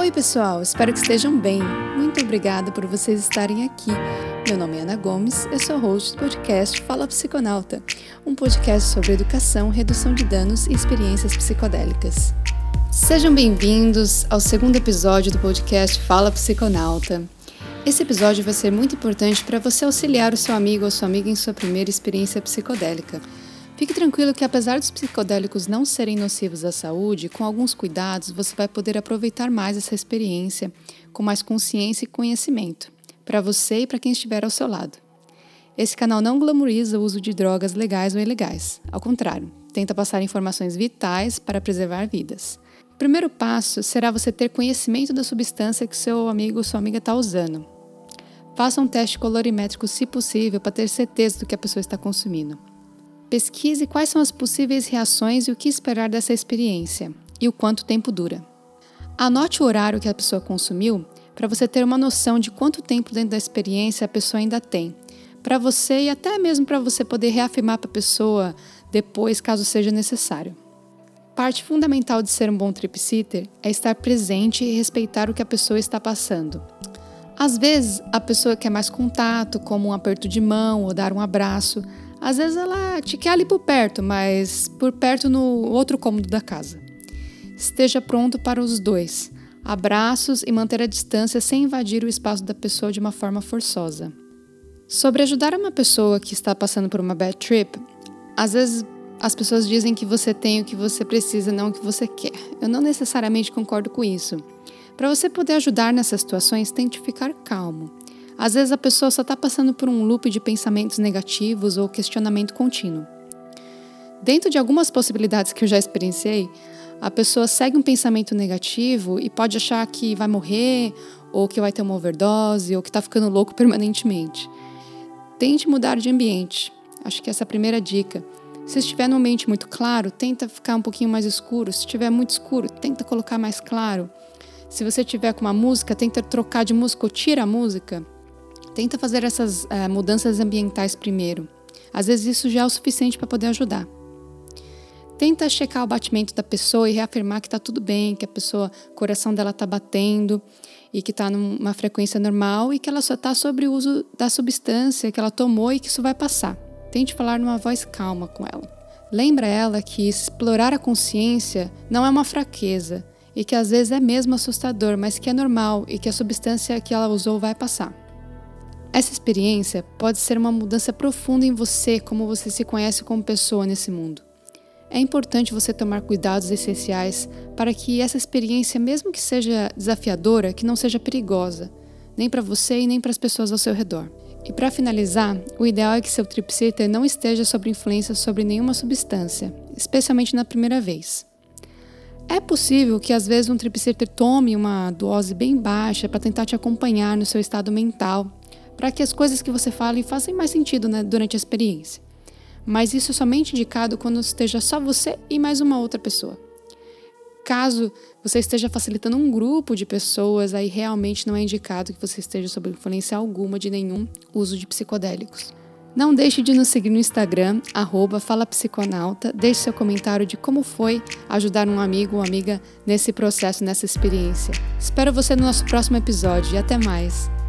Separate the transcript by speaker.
Speaker 1: Oi, pessoal, espero que estejam bem. Muito obrigada por vocês estarem aqui. Meu nome é Ana Gomes, eu sou host do podcast Fala Psiconauta, um podcast sobre educação, redução de danos e experiências psicodélicas. Sejam bem-vindos ao segundo episódio do podcast Fala Psiconauta. Esse episódio vai ser muito importante para você auxiliar o seu amigo ou sua amiga em sua primeira experiência psicodélica. Fique tranquilo que, apesar dos psicodélicos não serem nocivos à saúde, com alguns cuidados você vai poder aproveitar mais essa experiência com mais consciência e conhecimento, para você e para quem estiver ao seu lado. Esse canal não glamoriza o uso de drogas legais ou ilegais. Ao contrário, tenta passar informações vitais para preservar vidas. O primeiro passo será você ter conhecimento da substância que seu amigo ou sua amiga está usando. Faça um teste colorimétrico, se possível, para ter certeza do que a pessoa está consumindo. Pesquise quais são as possíveis reações e o que esperar dessa experiência e o quanto tempo dura. Anote o horário que a pessoa consumiu para você ter uma noção de quanto tempo dentro da experiência a pessoa ainda tem, para você e até mesmo para você poder reafirmar para a pessoa depois, caso seja necessário. Parte fundamental de ser um bom trip sitter é estar presente e respeitar o que a pessoa está passando. Às vezes, a pessoa quer mais contato, como um aperto de mão ou dar um abraço, às vezes ela te quer ali por perto, mas por perto no outro cômodo da casa. Esteja pronto para os dois. Abraços e manter a distância sem invadir o espaço da pessoa de uma forma forçosa. Sobre ajudar uma pessoa que está passando por uma bad trip, às vezes as pessoas dizem que você tem o que você precisa, não o que você quer. Eu não necessariamente concordo com isso. Para você poder ajudar nessas situações, tente ficar calmo. Às vezes a pessoa só está passando por um loop de pensamentos negativos ou questionamento contínuo. Dentro de algumas possibilidades que eu já experienciei, a pessoa segue um pensamento negativo e pode achar que vai morrer, ou que vai ter uma overdose, ou que está ficando louco permanentemente. Tente mudar de ambiente. Acho que essa é a primeira dica. Se estiver no ambiente muito claro, tenta ficar um pouquinho mais escuro. Se estiver muito escuro, tenta colocar mais claro. Se você tiver com uma música, tenta trocar de música ou tira a música. Tenta fazer essas uh, mudanças ambientais primeiro. Às vezes isso já é o suficiente para poder ajudar. Tenta checar o batimento da pessoa e reafirmar que está tudo bem, que a pessoa, o coração dela está batendo e que está numa frequência normal e que ela só está sobre o uso da substância que ela tomou e que isso vai passar. Tente falar numa voz calma com ela. Lembra ela que explorar a consciência não é uma fraqueza e que às vezes é mesmo assustador, mas que é normal e que a substância que ela usou vai passar. Essa experiência pode ser uma mudança profunda em você, como você se conhece como pessoa nesse mundo. É importante você tomar cuidados essenciais para que essa experiência, mesmo que seja desafiadora, que não seja perigosa, nem para você e nem para as pessoas ao seu redor. E para finalizar, o ideal é que seu tripsitter não esteja sob influência sobre nenhuma substância, especialmente na primeira vez. É possível que às vezes um tripsitter tome uma dose bem baixa para tentar te acompanhar no seu estado mental para que as coisas que você fale façam mais sentido né, durante a experiência. Mas isso é somente indicado quando esteja só você e mais uma outra pessoa. Caso você esteja facilitando um grupo de pessoas, aí realmente não é indicado que você esteja sob influência alguma de nenhum uso de psicodélicos. Não deixe de nos seguir no Instagram, FalaPsiconauta. Deixe seu comentário de como foi ajudar um amigo ou amiga nesse processo, nessa experiência. Espero você no nosso próximo episódio e até mais!